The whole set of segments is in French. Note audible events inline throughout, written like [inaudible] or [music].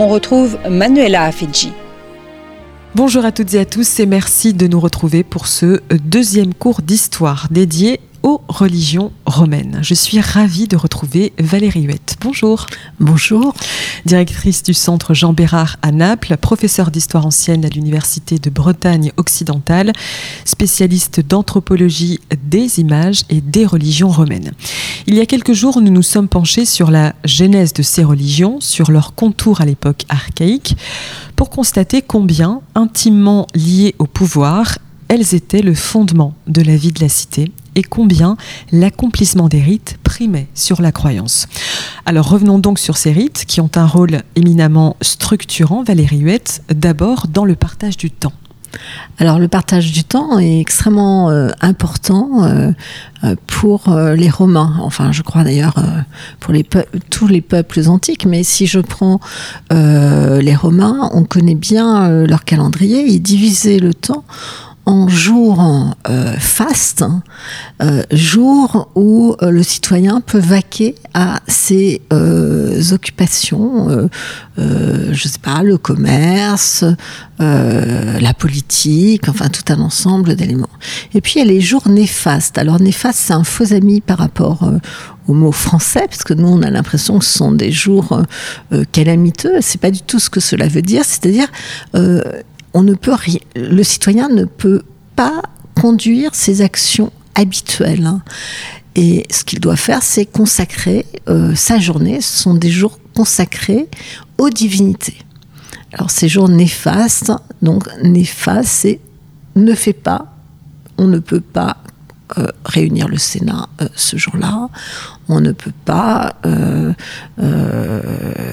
On retrouve Manuela Afidji. Bonjour à toutes et à tous et merci de nous retrouver pour ce deuxième cours d'histoire dédié aux religions romaines. Je suis ravie de retrouver Valérie Huette. Bonjour. Bonjour. Directrice du centre Jean Bérard à Naples, professeure d'histoire ancienne à l'Université de Bretagne occidentale, spécialiste d'anthropologie des images et des religions romaines. Il y a quelques jours, nous nous sommes penchés sur la genèse de ces religions, sur leur contour à l'époque archaïque, pour constater combien, intimement liées au pouvoir, elles étaient le fondement de la vie de la cité et combien l'accomplissement des rites primait sur la croyance. Alors revenons donc sur ces rites qui ont un rôle éminemment structurant, Valérie Huette, d'abord dans le partage du temps. Alors le partage du temps est extrêmement euh, important euh, euh, pour les Romains, enfin je crois d'ailleurs pour tous les peuples antiques, mais si je prends les Romains, on connaît bien leur calendrier, ils divisaient le temps en jour euh, faste, hein, euh, jour où euh, le citoyen peut vaquer à ses occupations, je sais pas, le commerce, la politique, enfin tout un ensemble d'éléments. Et puis il y a les jours néfastes. Alors néfaste, c'est un faux ami par rapport au mot français, parce que nous, on a l'impression que ce sont des jours calamiteux. C'est pas du tout ce que cela veut dire. C'est-à-dire, le citoyen ne peut pas conduire ses actions habituelles. Hein. Et ce qu'il doit faire, c'est consacrer euh, sa journée. Ce sont des jours consacrés aux divinités. Alors ces jours néfastes, donc néfaste, c'est ne fait pas, on ne peut pas euh, réunir le Sénat euh, ce jour-là. On ne peut pas euh,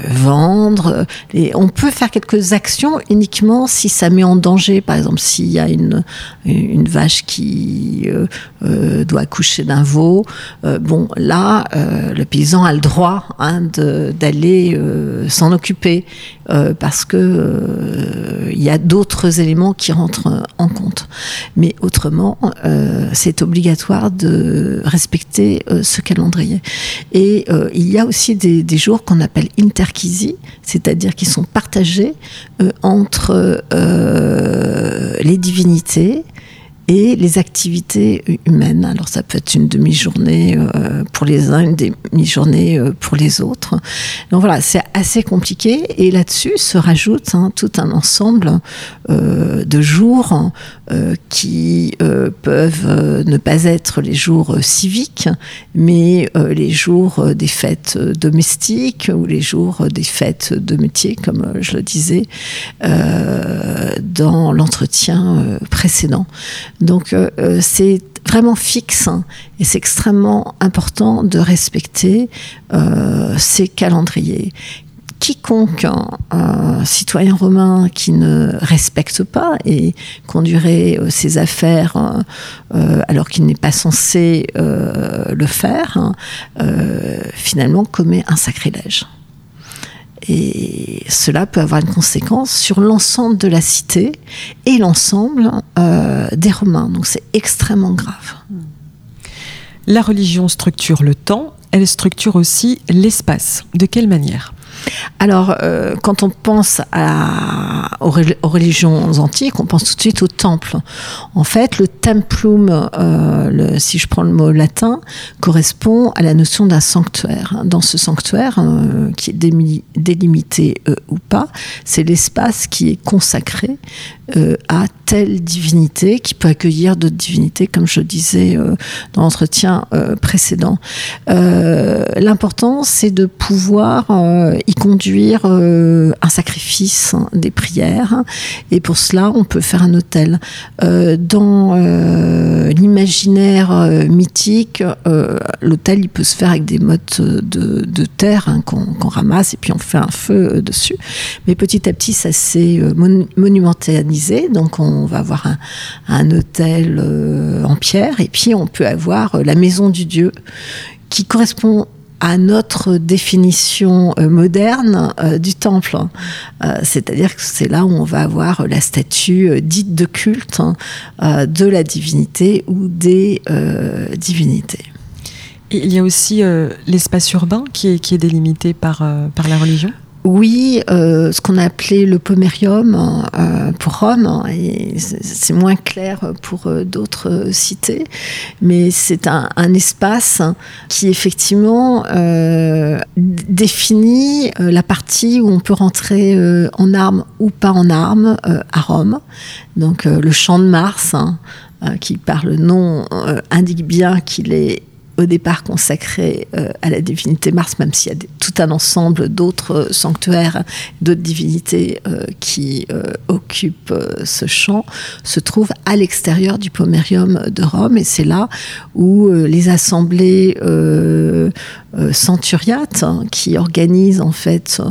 vendre. Et on peut faire quelques actions uniquement si ça met en danger. Par exemple, s'il y a une, vache qui doit accoucher d'un veau. bon, là, le paysan a le droit hein, d'aller s'en occuper parce que il y a d'autres éléments qui rentrent en compte. Mais autrement, c'est obligatoire de respecter euh, ce calendrier. Et euh, il y a aussi des, jours qu'on appelle interquisi, c'est-à-dire qui sont partagés euh, entre les divinités et les activités humaines. Alors ça peut être une demi-journée euh, pour les uns, une demi-journée euh, pour les autres. Donc voilà, c'est assez compliqué et là-dessus se rajoute hein, tout un ensemble euh, de jours qui peuvent ne pas être les jours civiques, mais les jours des fêtes domestiques ou les jours des fêtes de métier, comme je le disais dans l'entretien précédent. Donc euh, euh, c'est vraiment fixe hein, et c'est extrêmement important de respecter euh, ces calendriers. Quiconque un, citoyen romain qui ne respecte pas et conduirait ses affaires alors qu'il n'est pas censé le faire, hein, finalement commet un sacrilège. Et cela peut avoir une conséquence sur l'ensemble de la cité et l'ensemble euh, des Romains. Donc c'est extrêmement grave. La religion structure le temps, elle structure aussi l'espace. De quelle manière? Alors, euh, quand on pense aux, religions antiques, on pense tout de suite au temple. En fait, le templum, euh, si je prends le mot latin, correspond à la notion d'un sanctuaire. Dans ce sanctuaire, euh, qui est délimité ou pas, c'est l'espace qui est consacré à telle divinité, qui peut accueillir d'autres divinités, comme je disais dans l'entretien précédent. L'important, c'est de pouvoir y conduire un sacrifice, des prières. Et pour cela, on peut faire un autel. dans l'imaginaire mythique, l'autel, il peut se faire avec des mottes de, terre hein, qu'on ramasse et puis on fait un feu dessus. Mais petit à petit, ça s'est monumentalisé. Donc on va avoir un, un hôtel en pierre et puis on peut avoir la maison du Dieu qui correspond à notre définition euh, moderne euh, du temple. Euh, c'est-à-dire que c'est là où on va avoir la statue dite de culte hein, de la divinité ou des divinités. il y a aussi l'espace urbain qui est, délimité par la religion? Oui, euh, ce qu'on a appelé le pomerium euh, pour Rome, hein, c'est moins clair pour euh, d'autres cités, mais c'est un, espace qui effectivement définit la partie où on peut rentrer en armes ou pas en armes à Rome. Donc le champ de Mars, hein, qui par le nom indique bien qu'il est au départ consacré euh, à la divinité Mars, même s'il y a tout un ensemble d'autres euh, sanctuaires, d'autres divinités euh, qui occupent ce champ, se trouve à l'extérieur du Pomerium de Rome. Et c'est là où les assemblées centuriates, hein, qui organisent en fait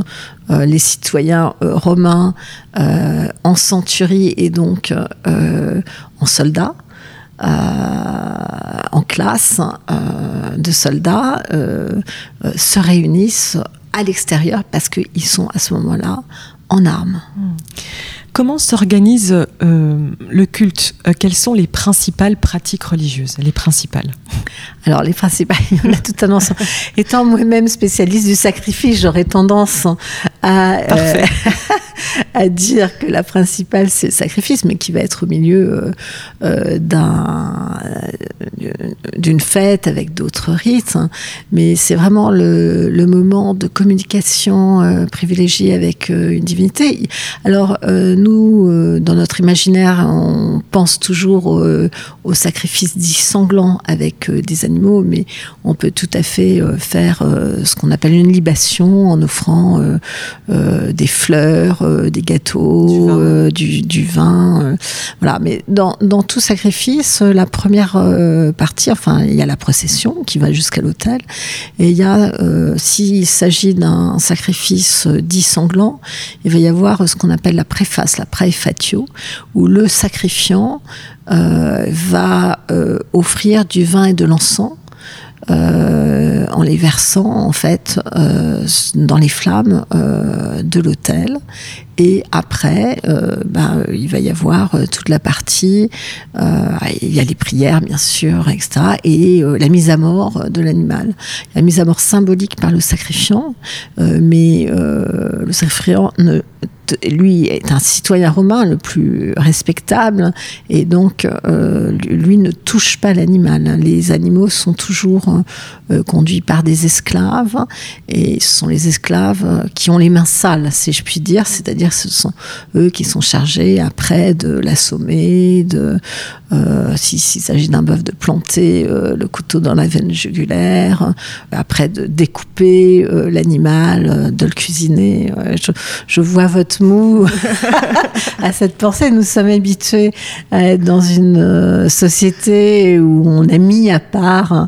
les citoyens romains en centurie et donc en soldats, en classe euh, de soldats euh, se réunissent à l'extérieur parce qu'ils sont à ce moment-là en armes. Hmm. Comment s'organise euh, le culte? Euh, Quelles sont les principales pratiques religieuses? Les principales Alors, les principales, [laughs] il y en a tout un ensemble. [laughs] Étant moi-même spécialiste du sacrifice, j'aurais tendance à, euh, [laughs] à dire que la principale, c'est le sacrifice, mais qui va être au milieu d'un, d'une fête avec d'autres rites. Hein. Mais c'est vraiment le, le, moment de communication privilégié avec une divinité. Alors, nous, euh, dans notre imaginaire, on pense toujours euh, au sacrifice dit sanglant avec euh, des animaux, mais on peut tout à fait faire ce qu'on appelle une libation en offrant des fleurs, des gâteaux, du vin. voilà. Mais dans, tout sacrifice, la première partie, enfin, il y a la procession qui va jusqu'à l'autel, et il y a, s'il s'agit d'un sacrifice dit sanglant, il va y avoir ce qu'on appelle la préface la praefatio, où le sacrifiant euh, va euh, offrir du vin et de l'encens euh, en les versant en fait dans les flammes de l'autel et après, euh, ben, il va y avoir euh, toute la partie, euh, il y a les prières bien sûr, etc. Et la mise à mort de l'animal. La mise à mort symbolique par le sacrifiant, mais le sacrifiant lui est un citoyen romain le plus respectable et donc lui ne touche pas l'animal. Les animaux sont toujours conduits par des esclaves et ce sont les esclaves qui ont les mains sales, si je puis dire, c'est-à-dire ce sont eux qui sont chargés après de l'assommer, de euh, s'il s'agit d'un bœuf de planter euh, le couteau dans la veine jugulaire, après de découper euh, l'animal, de le cuisiner. Je, vois votre mou [laughs] à cette pensée. Nous sommes habitués à être dans une société où on a mis à part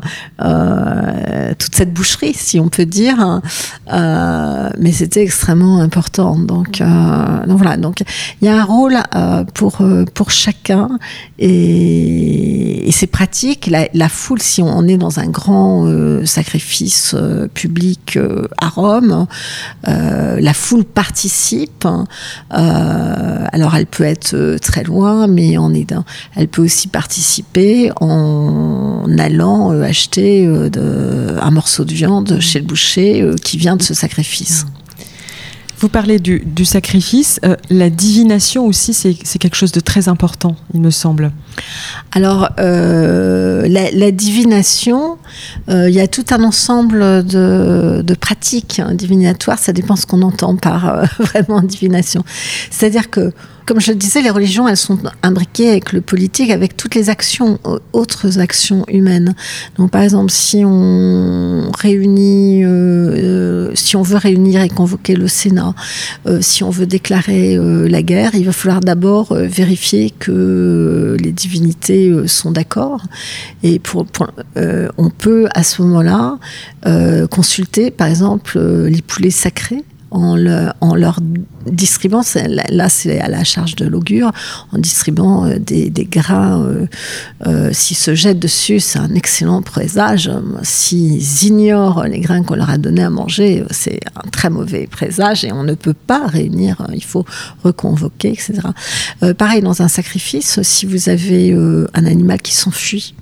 toute cette boucherie, si on peut dire, mais c'était extrêmement important. Donc euh, donc voilà, il y a un rôle euh, pour, euh, pour chacun et, c'est pratique. La, foule, si on est dans un grand sacrifice public à Rome, la foule participe. alors elle peut être très loin, mais on est elle peut aussi participer en allant acheter un morceau de viande chez le boucher qui vient de ce sacrifice. Vous parlez du, sacrifice. Euh, la divination aussi, c'est quelque chose de très important, il me semble. Alors, euh, la, divination, il y a tout un ensemble de, de pratiques divinatoires. Ça dépend ce qu'on entend par [laughs] vraiment divination. C'est-à-dire que comme je le disais, les religions, elles sont imbriquées avec le politique, avec toutes les actions, autres actions humaines. Donc, par exemple, si on réunit, euh, euh, si on veut réunir et convoquer le Sénat, euh, si on veut déclarer la guerre, il va falloir d'abord vérifier que les divinités sont d'accord. Et pour, on peut à ce moment-là consulter, par exemple, les poulets sacrés en, en leur distribuant, là c'est à la charge de l'augure, en distribuant euh, des, des grains, euh, euh, s'ils se jettent dessus, c'est un excellent présage. S'ils ignorent les grains qu'on leur a donné à manger, c'est un très mauvais présage et on ne peut pas réunir, il faut reconvoquer, etc. pareil, dans un sacrifice, si vous avez un animal qui s'enfuit,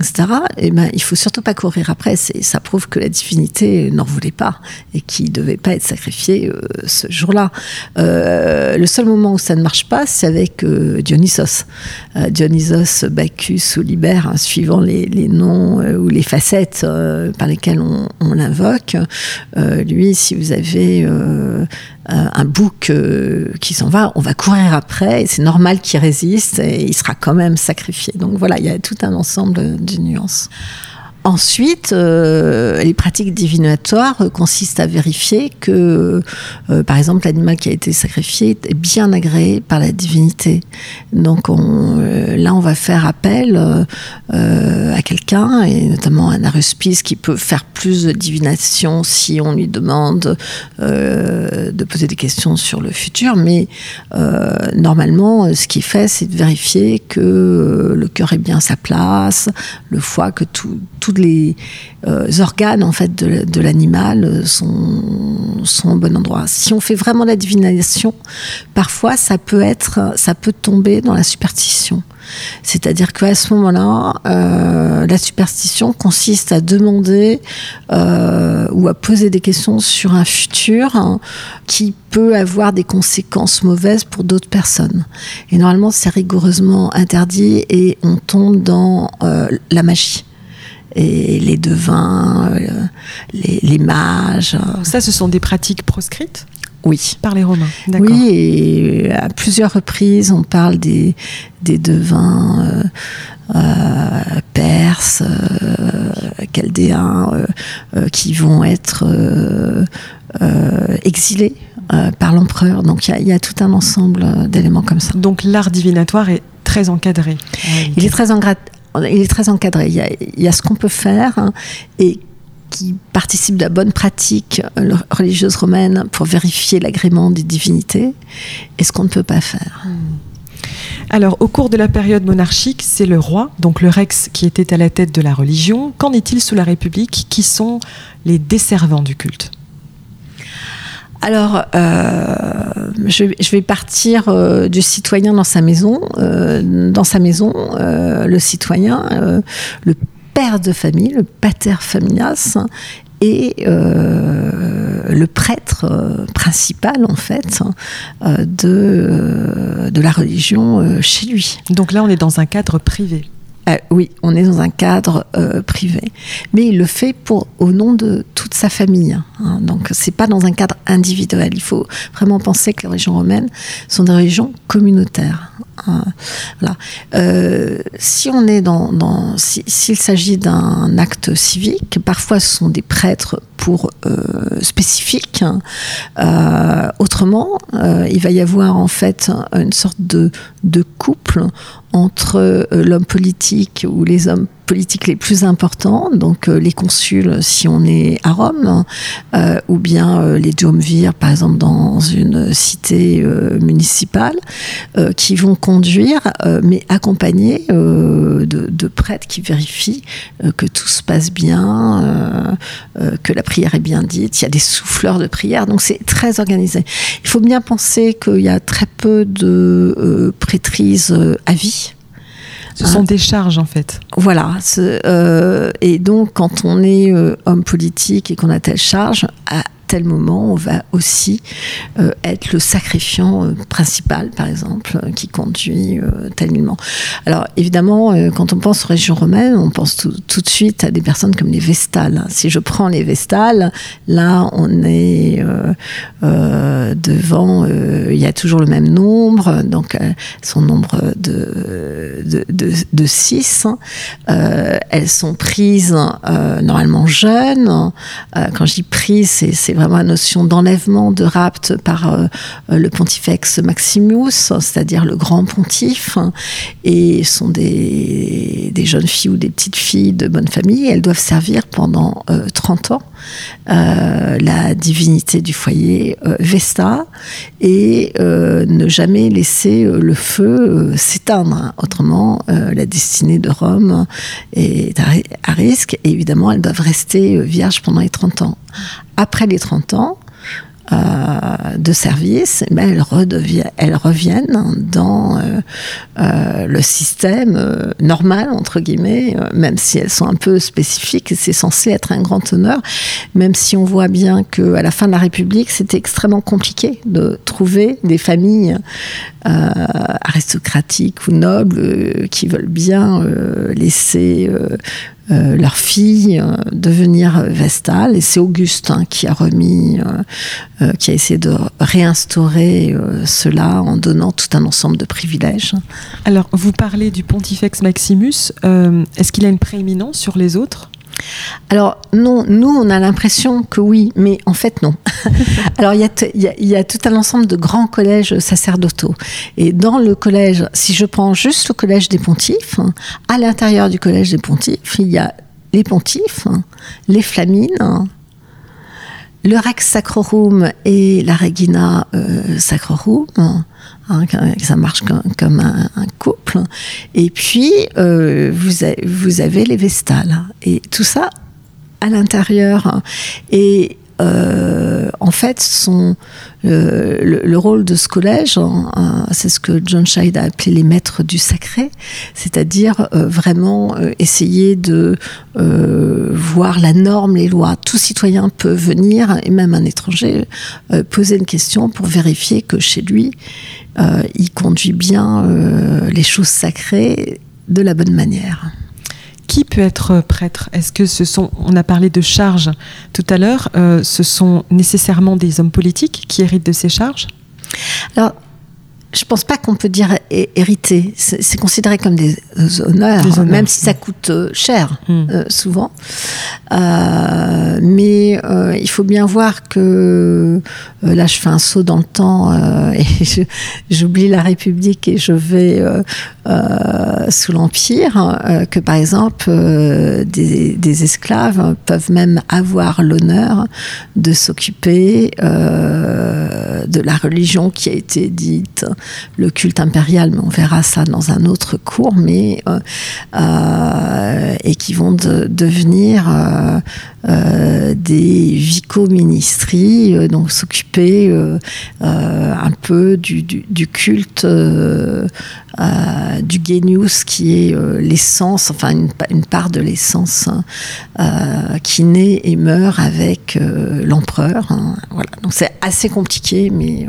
etc., eh ben, il faut surtout pas courir après. Ça prouve que la divinité n'en voulait pas et qu'il devait pas être sacrifié euh, ce jour-là. Euh, le seul moment où ça ne marche pas, c'est avec euh, Dionysos. Dionysos, Bacchus ou Libère, hein, suivant les, noms ou les facettes par lesquelles on l'invoque. lui, si vous avez un bouc qui s'en va, on va courir après, et c'est normal qu'il résiste, et il sera quand même sacrifié. Donc voilà, il y a tout un ensemble de nuances. Ensuite, euh, les pratiques divinatoires consistent à vérifier que, euh, par exemple, l'animal qui a été sacrifié est bien agréé par la divinité. Donc euh, là, on va faire appel à quelqu'un, et notamment un aruspice qui peut faire plus de divination si on lui demande de poser des questions sur le futur. Mais normalement, ce qu'il fait, c'est de vérifier que le cœur est bien à sa place, le foie, que tout les euh, organes en fait de, l'animal sont, sont au bon endroit. Si on fait vraiment la divination, parfois ça peut être, ça peut tomber dans la superstition. C'est-à-dire qu'à ce moment-là, euh, la superstition consiste à demander euh, ou à poser des questions sur un futur hein, qui peut avoir des conséquences mauvaises pour d'autres personnes. Et normalement, c'est rigoureusement interdit et on tombe dans la magie et les devins, euh, les, mages. Ça, ce sont des pratiques proscrites oui. Par les Romains, Oui, et à plusieurs reprises, on parle des, des devins euh, euh, perses, chaldéens, qui vont être exilés par l'empereur. Donc il y, y, a tout un ensemble d'éléments comme ça. Donc l'art divinatoire est très encadré. Il est très encadré il est très encadré. Il y a, ce qu'on peut faire hein, et qui participe de la bonne pratique euh, religieuse romaine pour vérifier l'agrément des divinités et ce qu'on ne peut pas faire. Hmm. Alors, au cours de la période monarchique, c'est le roi, donc le rex, qui était à la tête de la religion. Qu'en est-il sous la République? Qui sont les desservants du culte? Alors, euh, je, vais partir euh, du citoyen dans sa maison. Euh, dans sa maison, le citoyen, le père de famille, le pater familias, et le prêtre principal en fait de, de la religion chez lui. Donc là, on est dans un cadre privé. Euh, oui, on est dans un cadre euh, privé, mais il le fait pour au nom de toute sa famille. Hein. donc c'est pas dans un cadre individuel. Il faut vraiment penser que les régions romaines sont des régions communautaires. Hein. Euh, si on est dans, s'il s'agit d'un acte civique, parfois ce sont des prêtres pour spécifiques. Hein. autrement, il va y avoir en fait une sorte de, couple entre l'homme politique ou les hommes politiques les plus importants, donc euh, les consuls si on est à Rome, euh, ou bien euh, les duumvirs par exemple dans une cité municipale, qui vont conduire, mais accompagnés de, de, prêtres qui vérifient que tout se passe bien, que la prière est bien dite. Il y a des souffleurs de prière, donc c'est très organisé. Il faut bien penser qu'il y a très peu de prêtrises à vie. Ce sont des charges en fait. Voilà. Euh, et donc quand on est euh, homme politique et qu'on a telle charge, tel moment on va aussi être le sacrifiant principal, par exemple, qui conduit tel moment. Alors évidemment, quand on pense aux régions romaines, on pense tout, de suite à des personnes comme les Vestales. Si je prends les Vestales, là on est devant, il y a toujours le même nombre, donc son nombre de, de, six. elles sont prises normalement jeunes. quand je dis prises, c'est vraiment la notion d'enlèvement, de rapt par euh, le pontifex Maximus, c'est-à-dire le grand pontife, et sont des, jeunes filles ou des petites filles de bonne famille. Elles doivent servir pendant 30 euh, ans euh, la divinité du foyer Vesta et ne jamais laisser le feu s'éteindre. Autrement, la destinée de Rome est à, risque et évidemment, elles doivent rester vierges pendant les 30 ans. Après les 30 ans, euh, de service, eh ben, elles, reviennent dans euh, euh, le système normal, entre guillemets, même si elles sont un peu spécifiques, c'est censé être un grand honneur, même si on voit bien qu'à la fin de la République, c'était extrêmement compliqué de trouver des familles aristocratiques ou nobles qui veulent bien laisser euh, leur fille euh, devenir vestale. Et c'est Augustin qui a remis, euh, qui a essayé de réinstaurer cela en donnant tout un ensemble de privilèges. Alors, vous parlez du pontifex Maximus. Est-ce qu'il a une prééminence sur les autres? Alors non, nous on a l'impression que oui, mais en fait non. [laughs] Alors il y, a tout un ensemble de grands collèges sacerdotaux. Et dans le collège, si je prends juste le collège des pontifes, à l'intérieur du collège des pontifes, il y a les pontifes, les flamines, le Rex Sacrorum et la Regina euh, Sacrorum, hein, ça marche comme, un, couple. Et puis, euh, vous, vous, avez les Vestales. Et tout ça à l'intérieur. Et euh, en fait, euh, le, rôle de ce collège, hein, euh, c'est ce que John Scheid a appelé les maîtres du sacré, c'est-à-dire vraiment essayer de voir la norme, les lois. Tout citoyen peut venir, et même un étranger, poser une question pour vérifier que chez lui, il conduit bien les choses sacrées de la bonne manière. Qui peut être prêtre? Est-ce que ce sont, on a parlé de charges tout à l'heure, euh, ce sont nécessairement des hommes politiques qui héritent de ces charges? Alors, je pense pas qu'on peut dire hériter. C'est considéré comme des honneurs, même si ça coûte euh, cher, hmm. euh, souvent. Euh, mais il faut bien voir que là, je fais un saut dans le temps et [laughs] j'oublie la République et je vais sous l'Empire. que par exemple, des, des, esclaves peuvent même avoir l'honneur de s'occuper de la religion qui a été dite le culte impérial, mais on verra ça dans un autre cours, mais euh, euh, et qui vont devenir euh, des vico-ministries, donc s'occuper un peu du, du culte euh, du genius qui est euh, l'essence, enfin une, part de l'essence euh, qui naît et meurt avec l'empereur. Hein. voilà. Donc c'est assez compliqué, mais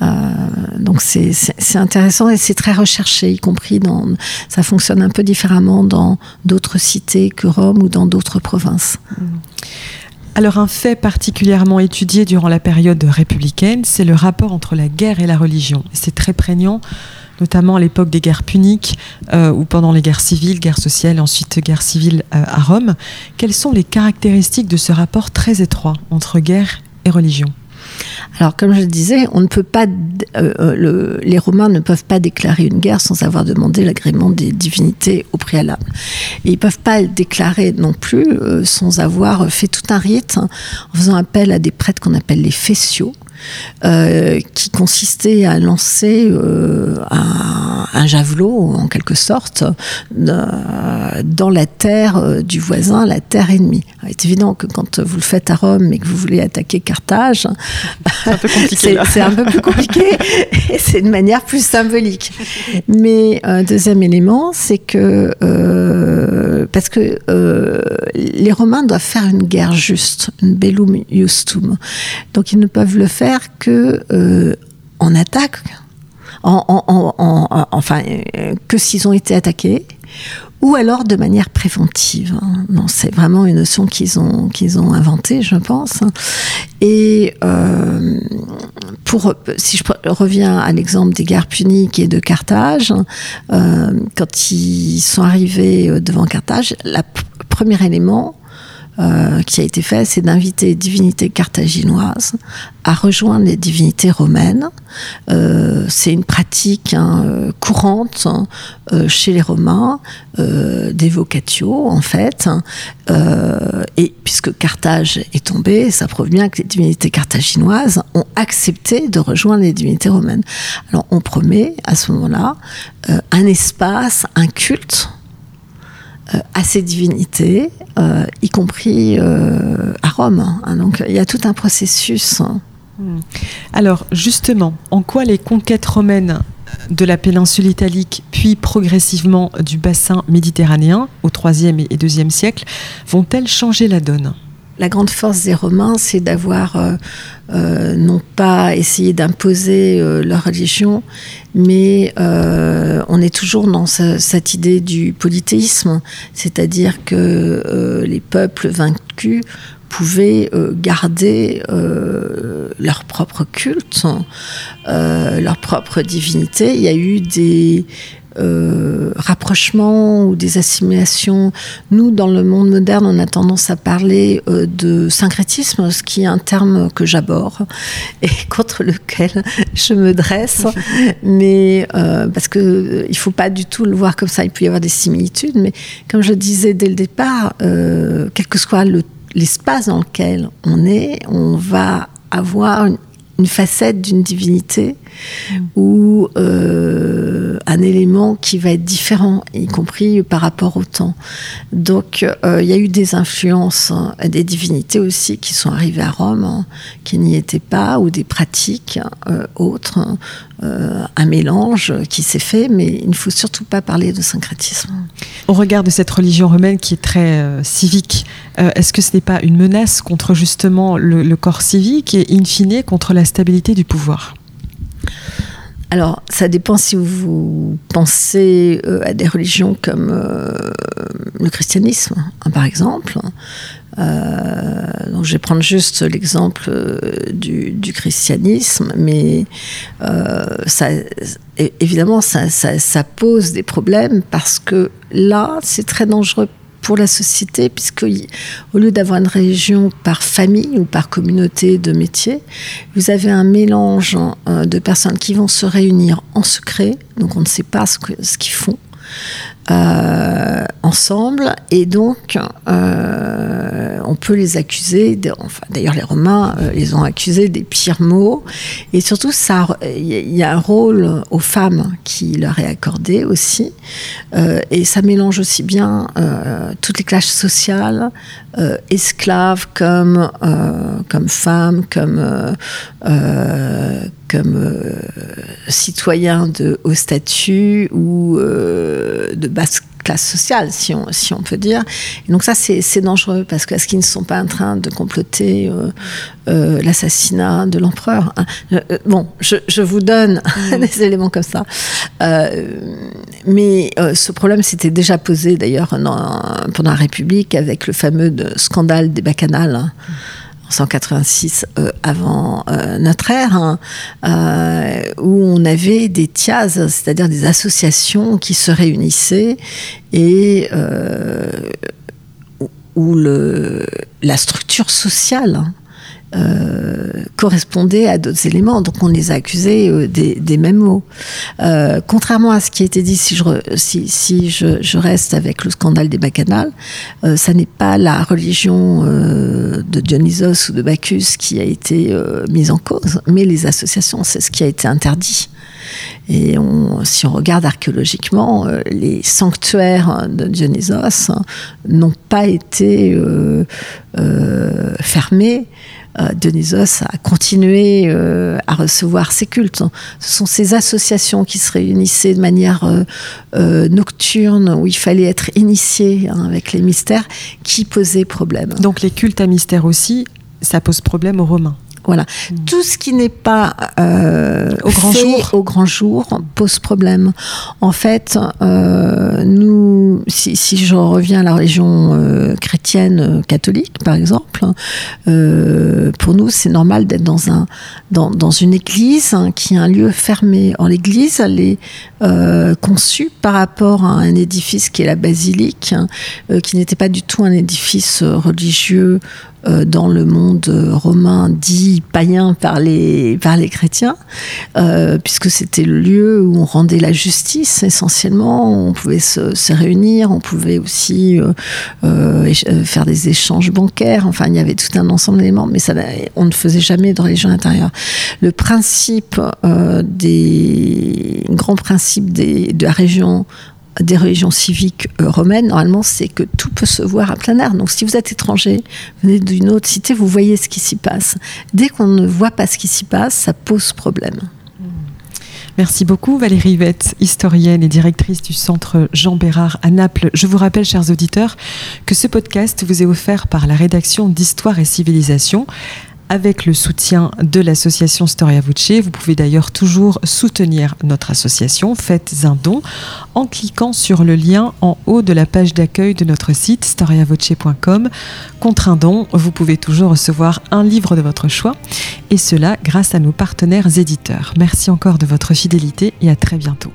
mm. donc c'est intéressant et c'est très recherché, y compris dans. Ça fonctionne un peu différemment dans d'autres cités que Rome ou dans d'autres provinces. Mm. Alors un fait particulièrement étudié durant la période républicaine, c'est le rapport entre la guerre et la religion. C'est très prégnant notamment à l'époque des guerres puniques euh, ou pendant les guerres civiles, guerres sociales ensuite guerre civile euh, à Rome. Quelles sont les caractéristiques de ce rapport très étroit entre guerre et religion? Alors, comme je le disais, pas, euh, les Romains ne peuvent pas déclarer une guerre sans avoir demandé l'agrément des divinités au préalable. Ils ne peuvent pas le déclarer non plus sans avoir fait tout un rite en faisant appel à des prêtres qu'on appelle les fessiaux, euh, qui consistait à lancer euh, un un, javelot, en quelque sorte, dans la terre du voisin, la terre ennemie. Il est évident que quand vous le faites à Rome et que vous voulez attaquer Carthage, c'est un, peu [laughs] plus compliqué et c'est de manière plus symbolique. Mais un deuxième élément, c'est que parce que les Romains doivent faire une guerre juste, une bellum justum. Donc ils ne peuvent le faire que euh, en attaque, en, enfin, euh, que s'ils ont été attaqués, ou alors de manière préventive. Non, c'est vraiment une notion qu'ils ont, qu'ils ont inventée, je pense. Et euh, pour, si je reviens à l'exemple des guerres puniques et de Carthage, quand ils sont arrivés devant Carthage, le premier élément, euh, qui a été fait, c'est d'inviter les divinités carthaginoises à rejoindre les divinités romaines. Euh, c'est une pratique hein, euh, courante euh, chez les Romains, euh, des vocatio en fait. et puisque Carthage est tombée, ça prouve bien que les divinités carthaginoises ont accepté de rejoindre les divinités romaines. Alors on promet à ce moment-là un espace, un culte à ces divinités, euh, y compris euh, à Rome. Hein. donc il y a tout un processus. Hmm. Alors justement, en quoi les conquêtes romaines de la péninsule italique, puis progressivement du bassin méditerranéen au IIIe et IIe siècle, vont-elles changer la donne? La grande force des Romains, c'est d'avoir euh, euh, non pas essayé d'imposer euh, leur religion, mais on est toujours dans cette idée du polythéisme, c'est-à-dire que les peuples vaincus pouvaient garder leur propre culte, leur propre divinité. Il y a eu des euh, rapprochements ou des assimilations. Nous, dans le monde moderne, on a tendance à parler euh, de syncrétisme, ce qui est un terme que j'aborde [laughs] et contre lequel je me dresse. [laughs] mais euh, parce que il faut pas du tout le voir comme ça. Il peut y avoir des similitudes, mais comme je disais dès le départ, quel que soit l'espace dans lequel on est, on va avoir une, une facette d'une divinité mm. ou euh, un élément qui va être différent, y compris par rapport au temps. Donc euh, il y a eu des influences, hein, des divinités aussi qui sont arrivées à Rome, hein, qui n'y étaient pas, ou des pratiques euh, autres, hein, un mélange qui s'est fait, mais il ne faut surtout pas parler de syncrétisme. Au regard de cette religion romaine qui est très civique, est-ce que ce n'est pas une menace contre justement le, le corps civique et in fine contre la stabilité du pouvoir? Alors, ça dépend si vous pensez euh, à des religions comme euh, le christianisme, hein, par exemple. Euh, donc, je vais prendre juste l'exemple du, christianisme, mais ça, évidemment, ça, ça, pose des problèmes parce que là, c'est très dangereux pour la société, puisque au lieu d'avoir une religion par famille ou par communauté de métiers, vous avez un mélange euh, de personnes qui vont se réunir en secret, donc on ne sait pas ce qu'ils font, euh, ensemble. Et donc euh, on peut les accuser d'ailleurs les Romains euh, les ont accusés des pires mots. Et surtout ça il y a un rôle aux femmes qui leur est accordé aussi. Et ça mélange aussi bien toutes les classes sociales esclaves comme comme femmes comme comme euh, citoyen de haut statut ou de basse classe sociale, si on, si on peut dire. Et donc ça, c'est dangereux, parce qu'est-ce qu'ils ne sont pas en train de comploter euh, l'assassinat de l'empereur hein? Bon, je, je, vous donne [laughs] mm. des éléments comme ça. mais ce problème s'était déjà posé, d'ailleurs, pendant la République, avec le fameux scandale des bacchanales. Hein. 186 euh, avant euh, notre ère, hein, euh, où on avait des TIAS, c'est-à-dire des associations qui se réunissaient et où le, la structure sociale correspondaient à d'autres éléments. Donc on les a accusés des, mêmes mots. contrairement à ce qui a été dit, si je, je, reste avec le scandale des bacchanales, ça n'est pas la religion de Dionysos ou de Bacchus qui a été mise en cause, mais les associations, c'est ce qui a été interdit. Et si on regarde archéologiquement, euh, les sanctuaires de Dionysos n'ont pas été euh, euh, fermés. Dionysos a continué à recevoir ses cultes. Ce sont ces associations qui se réunissaient de manière nocturne, où il fallait être initié hein, avec les mystères, qui posaient problème. Donc les cultes à mystère aussi, ça pose problème aux Romains voilà. Hmm. Tout ce qui n'est pas euh, au, grand jour. au grand jour pose problème. En fait, euh, nous, si, si, je reviens à la religion euh, chrétienne catholique, par exemple, pour nous, c'est normal d'être dans, un, dans, dans une église hein, qui est un lieu fermé. En l'église, elle est conçue par rapport à un édifice qui est la basilique, hein, qui n'était pas du tout un édifice religieux euh, dans le monde romain dit païen par les, par les chrétiens, euh, puisque c'était le lieu où on rendait la justice essentiellement, on pouvait se, réunir, on pouvait aussi euh, euh faire des échanges bancaires, enfin il y avait tout un ensemble d'éléments, mais ça, on ne faisait jamais de religion intérieure. Le principe euh, des grands principes des, de la région des religions civiques euh, romaines, normalement, c'est que tout peut se voir à plein air. Donc, si vous êtes étranger, venez d'une autre cité, vous voyez ce qui s'y passe. Dès qu'on ne voit pas ce qui s'y passe, ça pose problème. Merci beaucoup Valérie Vette, historienne et directrice du centre Jean Bérard à Naples. Je vous rappelle, chers auditeurs, que ce podcast vous est offert par la rédaction d'Histoire et Civilisation avec le soutien de l'association Storia Voce. Vous pouvez d'ailleurs toujours soutenir notre association. Faites un don en cliquant sur le lien en haut de la page d'accueil de notre site storiavoce.com. Contre un don, vous pouvez toujours recevoir un livre de votre choix et cela grâce à nos partenaires éditeurs. Merci encore de votre fidélité et à très bientôt.